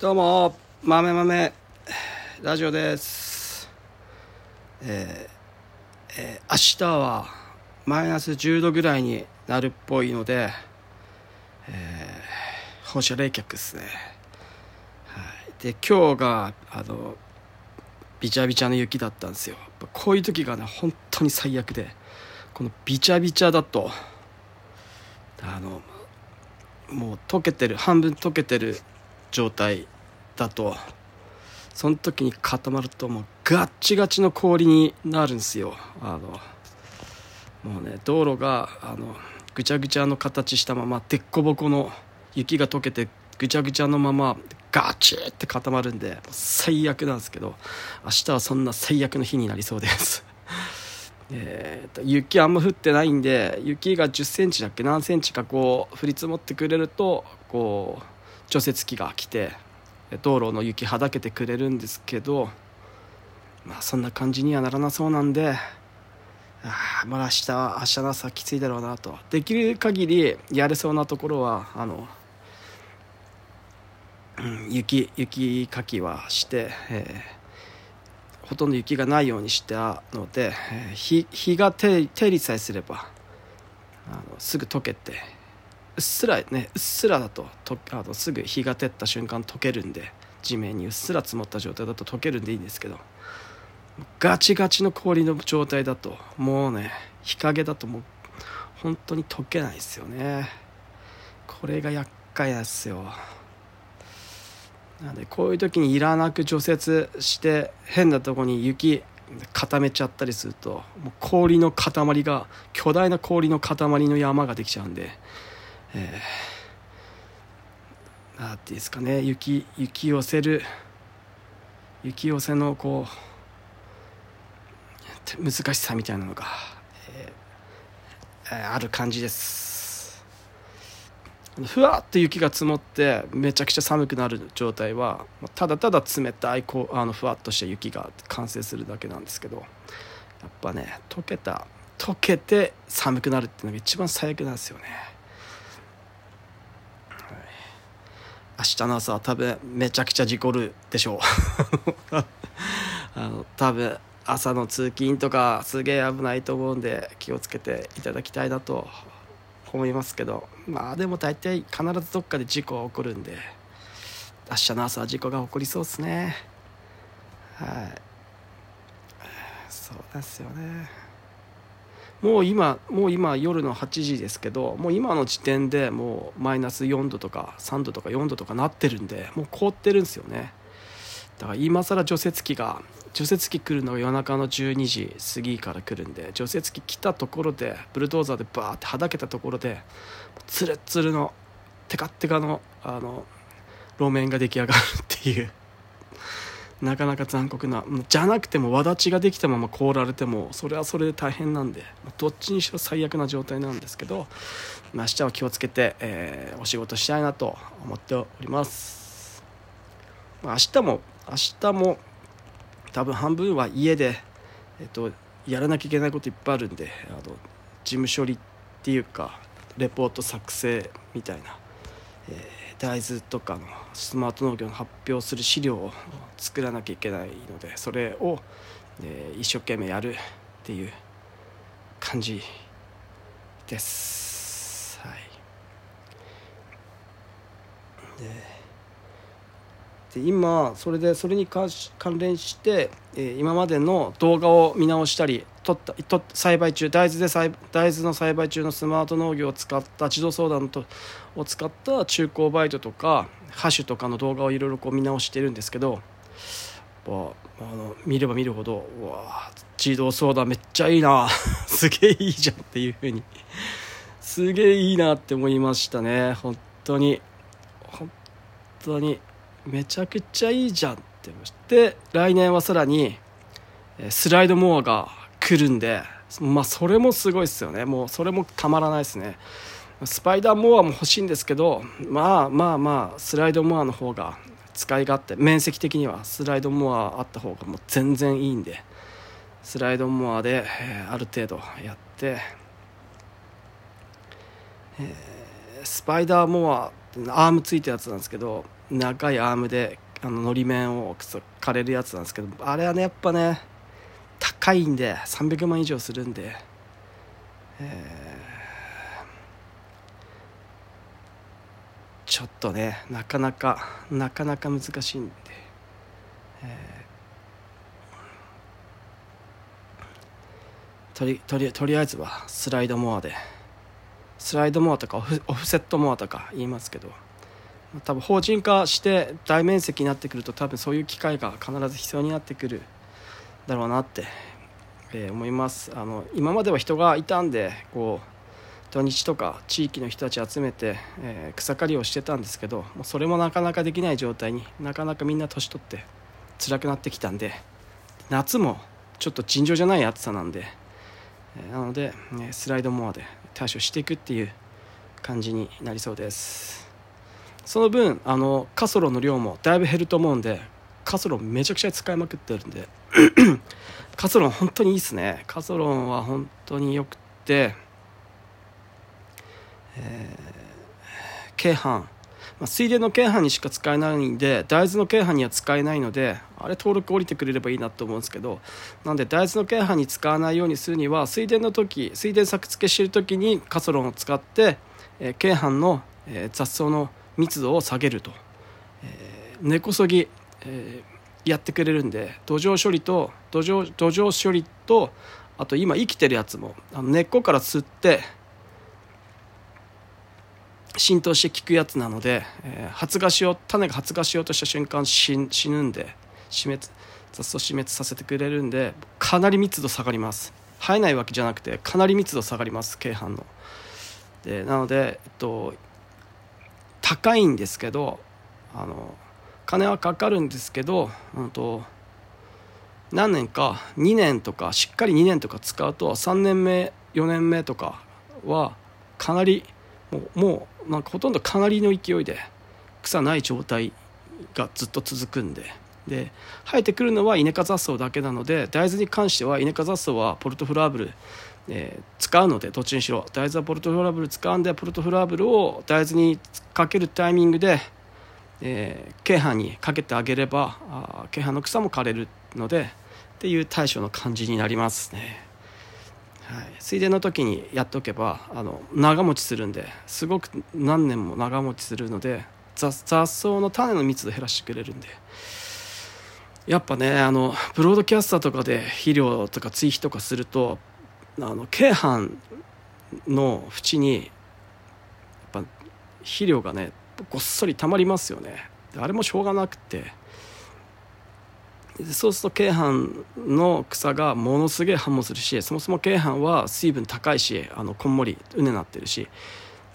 どうも豆豆。ラジオです。えーえー明日はマイナス10度ぐらいになるっぽいので、えー放射冷却ですね、はい、で今日があのびちゃびちゃの雪だったんですよ。こういう時がね本当に最悪でこのびちゃびちゃだとあのもう溶けてる半分溶けてる状態だとその時に固まるともうガッチガチの氷になるんですよ。あのもうね道路があのぐちゃぐちゃの形したままでっこぼこの雪が溶けてぐちゃぐちゃのままガチって固まるんで最悪なんですけど明日はそんな最悪の日になりそうです。えーと雪あんま降ってないんで雪が1 0センチだっけ何センチかこう降り積もってくれるとこう除雪機が来て道路の雪はだけてくれるんですけどまあそんな感じにはならなそうなんであまあ明日は明日の朝きついだろうなと。できる限りやれそうなところはあの、うん、雪雪かきはして、えーほとんど雪がないようにしたので、えー日日が手入りさえすればあのすぐ溶けてっすらねうっすらだととあのすぐ日が照った瞬間溶けるんで地面にうっすら積もった状態だと溶けるんでいいんですけどガチガチの氷の状態だともうね日陰だともう本当に溶けないですよね。これが厄介なんですよ。なのでこういう時にいらなく除雪して変なとこに雪固めちゃったりするともう氷の塊が巨大な氷の塊の山ができちゃうんで、えー、なんていうんですかね雪雪寄せる雪寄せのこう難しさみたいなのが、えーある感じです。ふわっと雪が積もってめちゃくちゃ寒くなる状態はただただ冷たいこうあのふわっとした雪が完成するだけなんですけどやっぱね溶けた溶けて寒くなるっていうのが一番最悪なんですよね、はい明日の朝は多分めちゃくちゃ事故るでしょう。あの多分朝の通勤とかすげえ危ないと思うんで気をつけていただきたいなと思いますけど。まあでも大体必ずどっかで事故は起こるんで明日の朝は事故が起こりそうですね。はい。そうですよね。もう今もう今夜の8時ですけどもう今の時点でもうマイナス4度とか3度とか4度とかなってるんでもう凍ってるんですよね。だから今更除雪機が除雪機来るのが夜中の12時過ぎから来るんで除雪機来たところでブルドーザーでバーってはだけたところでツルッツルのテカッテカのあの路面が出来上がるっていう。なかなか残酷な。じゃなくても轍ちができたまま凍られてもそれはそれで大変なんでどっちにしろ最悪な状態なんですけど、明日は気をつけて、えーお仕事したいなと思っております、ま、明日も明日も多分半分は家で、えっと、やらなきゃいけないこといっぱいあるんであの事務処理っていうかレポート作成みたいな、大豆とかのスマート農業の発表する資料を作らなきゃいけないのでそれを、え一生懸命やるっていう感じです。はいでで今それでそれに関関連して、え今までの動画を見直したり撮ったと栽培中大豆で栽大豆の栽培中のスマート農業を使った自動相談とを使った中古バイトとかハッシュとかの動画をいろいろこう見直してるんですけどあの見れば見るほどうわ自動相談めっちゃいいな すげえいいじゃんっていうふうにすげえいいなって思いましたね本当に。本当にめちゃくちゃいいじゃんって思いましたで来年はさらにスライドモアが来るんでまあそれもすごいですよね。もうそれもたまらないですね。スパイダーモアも欲しいんですけどまあまあまあスライドモアの方が使い勝手面積的にはスライドモアあった方がもう全然いいんでスライドモアで、えーある程度やって、えースパイダーモアアームついたやつなんですけど長いアームであののり面を枯れるやつなんですけどあれはねやっぱね高いんで300万以上するんで、えー、ちょっとねなかなかなかなか難しいんで、えー、とりとりとりあえずはスライドモアで。スライドモアとかオフオフセットモアとか言いますけど。多分法人化して大面積になってくると多分そういう機会が必ず必要になってくるだろうなって、えー、思います。あの今までは人がいたんでこう土日とか地域の人たち集めて、えー、草刈りをしてたんですけどもうそれもなかなかできない状態になかなかみんな年取って辛くなってきたんで夏もちょっと尋常じゃない暑さなんで、えー、なので、ね、スライドモアで対処していくっていう感じになりそうです。その分あのカソロの量もだいぶ減ると思うんでカソロめちゃくちゃ使いまくってるんで カソロン本当にいいっすね。カソロンは本当によくて、えー、京阪、まあ、水田の京阪にしか使えないんで大豆の京阪には使えないのであれ登録降りてくれればいいなと思うんですけどなんで大豆の京阪に使わないようにするには水田の時水田作付けしてる時にカソロンを使って、えー、京阪の、えー、雑草の密度を下げると、えー、根こそぎえー、やってくれるんで土壌処理と土壌土壌処理とあと今生きてるやつもあの根っこから吸って浸透して効くやつなので、えー、発芽しよう種が発芽しようとした瞬間死ぬんで死滅雑草死滅させてくれるんでかなり密度下がります。生えないわけじゃなくてかなり密度下がります京阪の。でなので、えっと、高いんですけどあの金はかかるんですけど、うんと、何年か2年とかしっかり2年とか使うと3年目4年目とかはかなりもうもうなんかほとんどかなりの勢いで草ない状態がずっと続くんで。で生えてくるのはイネ科雑草だけなので大豆に関してはイネ科雑草はポルトフラーブル、えー、使うのでどっちにしろ。大豆はポルトフラーブル使うんでポルトフラーブルを大豆にかけるタイミングでえー、京阪にかけてあげればあ京阪の草も枯れるのでっていう対処の感じになりますね、はい、水田の時にやっておけばあの長持ちするんですごく何年も長持ちするので雑草の種の密度減らしてくれるんで。やっぱねあのブロードキャスターとかで肥料とか追肥とかするとあの京阪の縁にやっぱ肥料がねごっそりたまりますよね。あれもしょうがなくて。そうすると京阪の草がものすげえ反応するしそもそも京阪は水分高いしあのこんもりうねなってるし、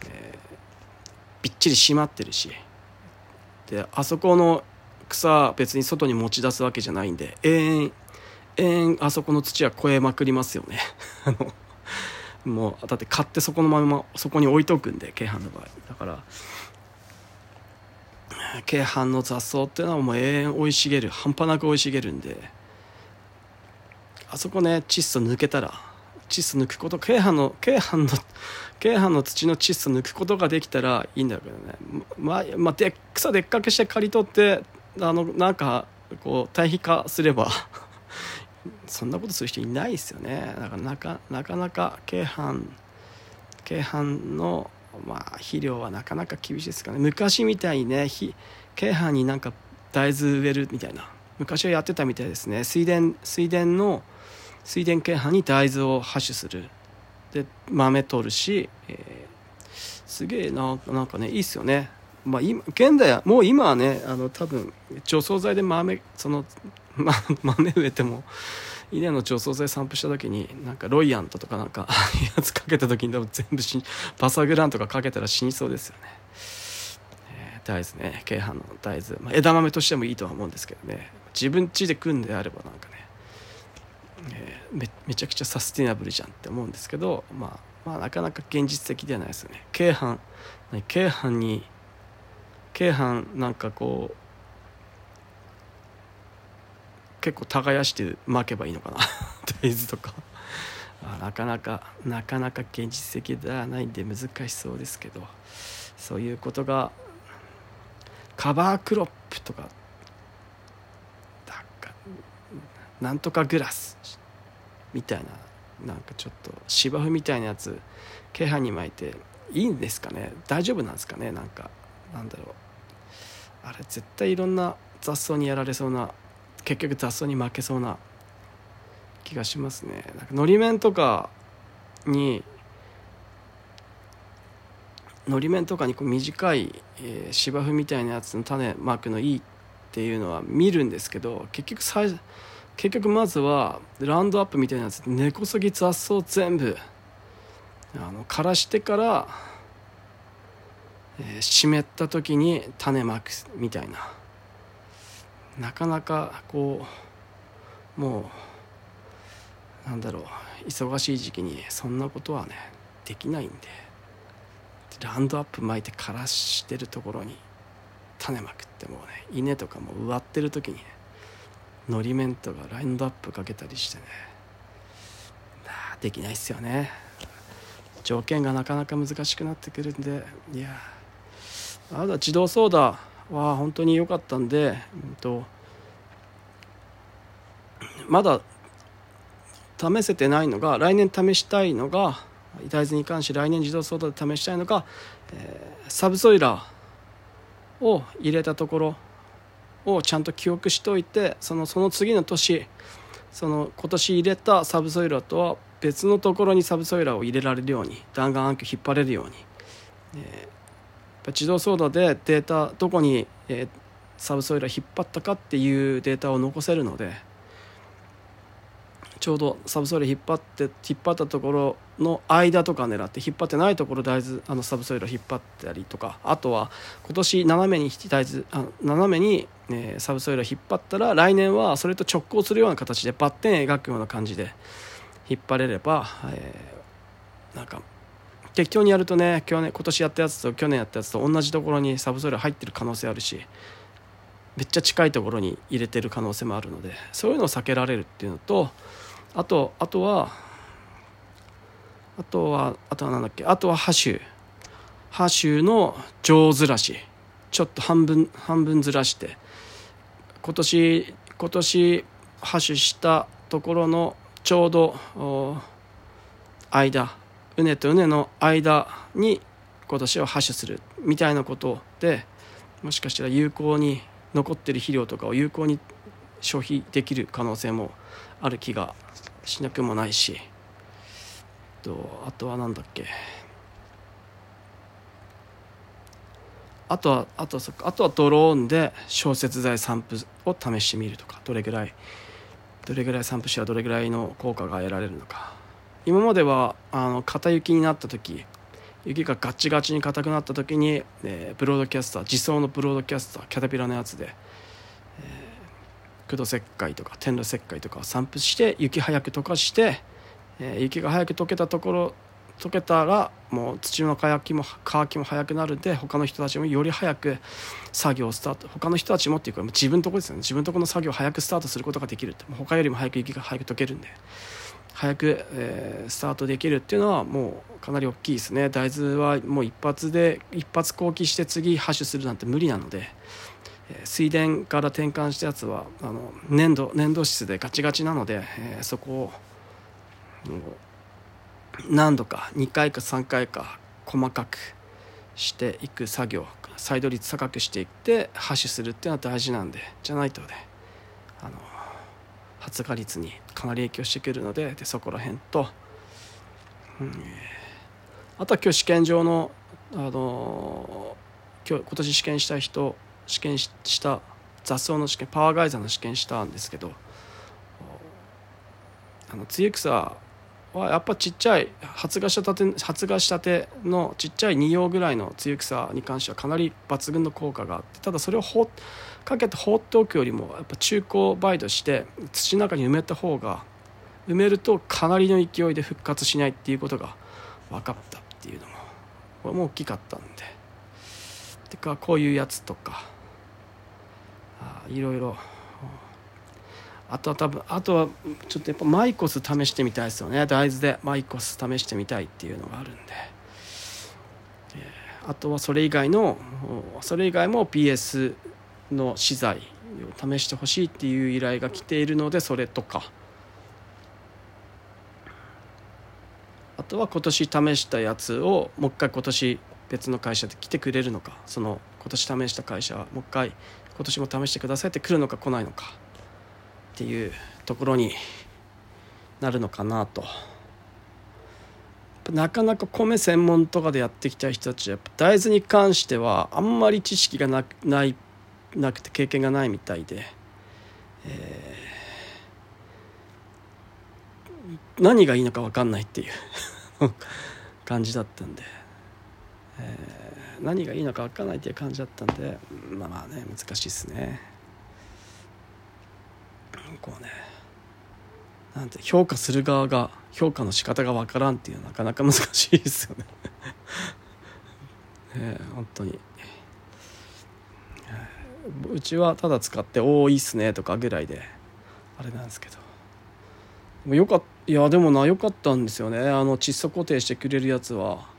えー、びっちり締まってるし。であそこの草別に外に持ち出すわけじゃないんで永遠永遠あそこの土は超えまくりますよね。もうだって買ってそこのままそこに置いとくんで京阪の場合。だから京阪の雑草っていうのはもう永遠生い茂る半端なく生い茂るんであそこね窒素抜けたら窒素抜くこと京阪の京阪の京阪の土の窒素抜くことができたらいいんだけどね。まあ、まあ、で草でっかけして刈り取ってあのなんかこう対比化すれば そんなことする人いないですよね。だからなかなかなか京阪京阪のまあ肥料はなかなか厳しいですかね。昔みたいにね京阪になんか大豆植えるみたいな。昔はやってたみたいですね。水田水田の水田京阪に大豆を播種する。で豆取るし、えー、すげえななんかねいいっすよね。まあ今現代はもう今はねあの多分除草剤で豆その、ま、豆植えても稲の除草剤散布した時になんかロイヤントとかなんかやつかけた時に多分全部死パサグランとかかけたら死にそうですよね、えー、大豆ね。京阪の大豆、まあ、枝豆としてもいいとは思うんですけどね。自分家で組んであればなんかね、えー、めめちゃくちゃサスティナブルじゃんって思うんですけど、まあ、まあなかなか現実的ではないですよね京阪京阪に京阪なんかこう結構耕して巻けばいいのかな。大豆とか。なかなかなかなか現実的ではないんで難しそうですけど。そういうことがカバークロップとかだかなんとかグラスみたいななんかちょっと芝生みたいなやつ気配に巻いていいんですかね。大丈夫なんですかね。なんかなんだろう。あれ絶対いろんな雑草にやられそうな結局雑草に負けそうな気がしますね。なんかのり面とかにのり面とかにこう短い、えー、芝生みたいなやつの種まくのいいっていうのは見るんですけど結局最結局まずはラウンドアップみたいなやつ根こそぎ雑草全部あの枯らしてから、えー、湿った時に種まくみたいな。なかなかこうもうなんだろう忙しい時期にそんなことはねできないんでランドアップ巻いて枯らしてるところに種まくってもうね稲とかも植わってる時にねのり面とかランドアップかけたりしてね。できないっすよね。条件がなかなか難しくなってくるんでいやあだ自動操舵は本当に良かったんで、うんと、まだ試せてないのが来年試したいのが大豆に関して来年自動操舵で試したいのが、えー、サブソイラーを入れたところをちゃんと記憶しておいてそのその次の年その今年入れたサブソイラーとは別のところにサブソイラーを入れられるように弾丸暗渠引っ張れるように、えー、自動操舵でデータどこに、えー、サブソイラー引っ張ったかっていうデータを残せるのでちょうどサブソイラー引っ張って引っ張ったところの間とか狙って引っ張ってないところ大豆あのサブソイラー引っ張ったりとかあとは今年斜めに大豆あ斜めに、えー、サブソイラー引っ張ったら来年はそれと直行するような形でバッテン描くような感じで引っ張れれば、えー、なんか適当にやるとね去年今年やったやつと去年やったやつと同じところにサブソイラー入ってる可能性あるしめっちゃ近いところに入れてる可能性もあるのでそういうのを避けられるっていうのとあとあとはあとはあとは何だっけあとはハシュハシュの上ずらしちょっと半分半分ずらして今年今年ハッシュしたところのちょうど間うねとうねの間に今年はハッシュするみたいなことでもしかしたら有効に残ってる肥料とかを有効に消費できる可能性もある気がしなくもないしとあとは何だっけ。あとはあとそあとはドローンで消雪剤散布を試してみるとかどれぐらいどれぐらい散布したらどれぐらいの効果が得られるのか。今まではあの片雪になった時雪がガチガチに硬くなった時に、えー、ブロードキャスター自走のブロードキャスターキャタピラのやつで、えー、駆動石灰とか天露石灰とかを散布して雪早く溶かして、えー、雪が早く溶けたところ溶けたらもう土の乾きも乾きも早くなるんで他の人たちもより早く作業をスタート他の人たちもっていうか自分のとこですよね。自分のとこの作業を早くスタートすることができるって。他よりも早く雪が早く溶けるんで。早く、えー、スタートできるっていうのはもうかなり大きいですね。大豆はもう一発で一発後期して次ハッシュするなんて無理なので、えー、水田から転換したやつはあの粘土粘土質でガチガチなので、えー、そこを何度か2回か3回か細かくしていく作業再度率高くしていってハッシュするっていうのは大事なんでじゃないとね発芽率にかなり影響してくるのででそこら辺と、うん、あとは今日試験場のあの今日今年試験した人試験した雑草の試験パワーガイザーの試験したんですけどあの露草はやっぱちっちゃい発芽したて発芽したてのちっちゃい2葉ぐらいの露草に関してはかなり抜群の効果があってただそれをほかけて放っておくよりもやっぱ中高バイトして土の中に埋めた方が埋めるとかなりの勢いで復活しないっていうことが分かったっていうのもこれも大きかったんで。てかこういうやつとかあいろいろあとは多分あとはちょっとやっぱマイコス試してみたいですよね。大豆でマイコス試してみたいっていうのがあるんで、えー、あとはそれ以外のそれ以外も PS の資材を試してほしいっていう依頼が来ているのでそれとか。あとは今年試したやつをもう一回今年別の会社で来てくれるのか。その今年試した会社はもう一回今年も試してくださいって来るのか来ないのか。っていうところになるのかなと。なかなか米専門とかでやってきた人たちは大豆に関してはあんまり知識がなないなくて経験がないみたいで、えー、何がいいのか分かんないっていう 感じだったんで、えー、何がいいのか分かんないっていう感じだったんでまあまあね難しいですねこうねなんて評価する側が評価の仕方が分からんっていうのはなかなか難しいですよね えー、本当に。うちはただ使って「おおいいっすね」とかぐらいであれなんですけど。もよかいやでもなよかったんですよね。あの窒素固定してくれるやつは。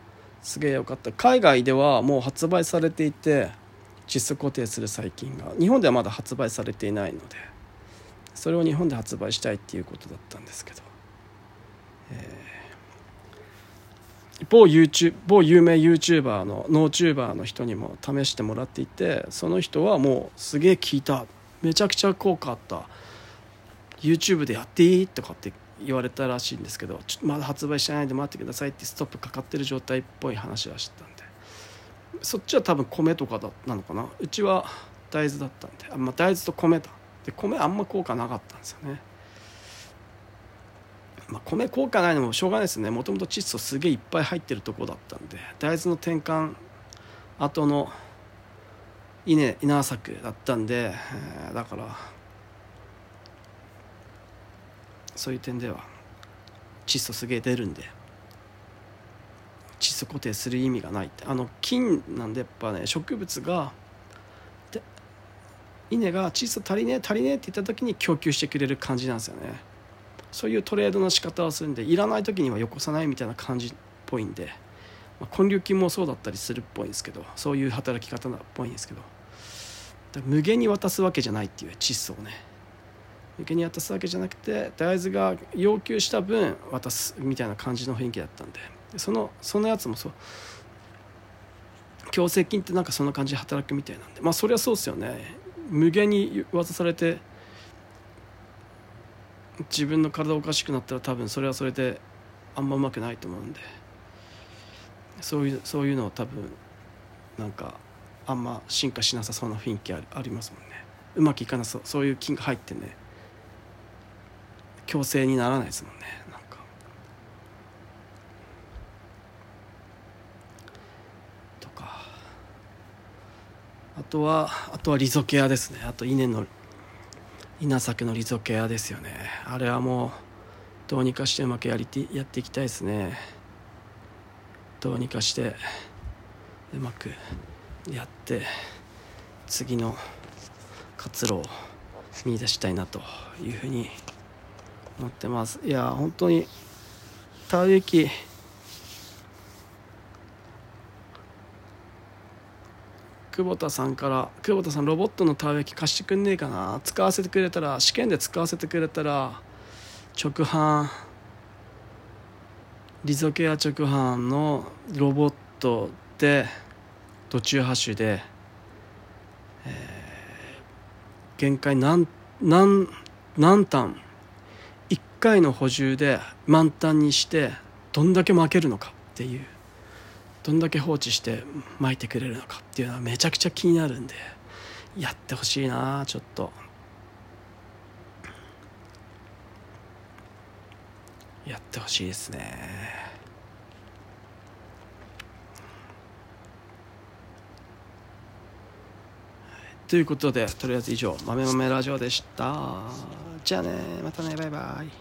すげえよかった。海外ではもう発売されていて窒素固定する細菌が。日本ではまだ発売されていないのでそれを日本で発売したいっていうことだったんですけど、え某 YouTube 某有名 YouTuber のノーチューバーの人にも試してもらっていてその人はもうすげえ効いた。めちゃくちゃ効果あった。YouTube でやっていいとかって言われたらしいんですけどちょまだ発売してないんで待ってくださいってストップかかってる状態っぽい話はしてたんで。そっちは多分米とかだなのかな？うちは大豆だったんで。あ、まあ、大豆と米だ。で米あんま効果なかったんですよね。まあ、米効果ないのもしょうがないですね。もともと窒素すげえいっぱい入ってるとこだったんで大豆の転換後の稲稲作だったんで、えー、だからそういう点では窒素すげえ出るんで窒素固定する意味がないって。あの菌なんでやっぱね植物が稲が窒素足りねえ足りねえって言った時に供給してくれる感じなんですよね。そういうトレードの仕方をするんでいらない時にはよこさないみたいな感じっぽいんで、まあ、根粒菌もそうだったりするっぽいんですけどそういう働き方っぽいんですけど無限に渡すわけじゃないっていう窒素をね。無限に渡すわけじゃなくて大豆が要求した分渡すみたいな感じの雰囲気だったんでそのそのやつもそう。強制菌ってなんかそんな感じで働くみたいなんで。まあそりゃそうですよね。無限に渡されて自分の体おかしくなったら多分それはそれであんまうまくないと思うんで。そういうそういうのを多分なんかあんま進化しなさそうな雰囲気ありますもんね。うまくいかなそうそういう菌が入ってね。強制にならないですもんね。なんか。とか。あとはあとはリゾケアですね。あと稲の稲作のリゾケアですよね。あれはもうどうにかしてうまくやりてやっていきたいですね。どうにかしてうまくやって次の活路を見出したいなというふうに思ってます。いや本当に田植え機久保田さんから「久保田さんロボットの田植え機貸してくんねえかな。使わせてくれたら試験で使わせてくれたら直販。リゾケア直販のロボットで途中ハッシュで、えー、限界何何何単1回の補充で満タンにしてどんだけ負けるのかっていう。どんだけ放置して巻いてくれるのかっていうのはめちゃくちゃ気になるんでやってほしいなちょっと。やってほしいですね。ということでとりあえず以上「豆豆ラジオ」でした。じゃあねまたねバイバイ。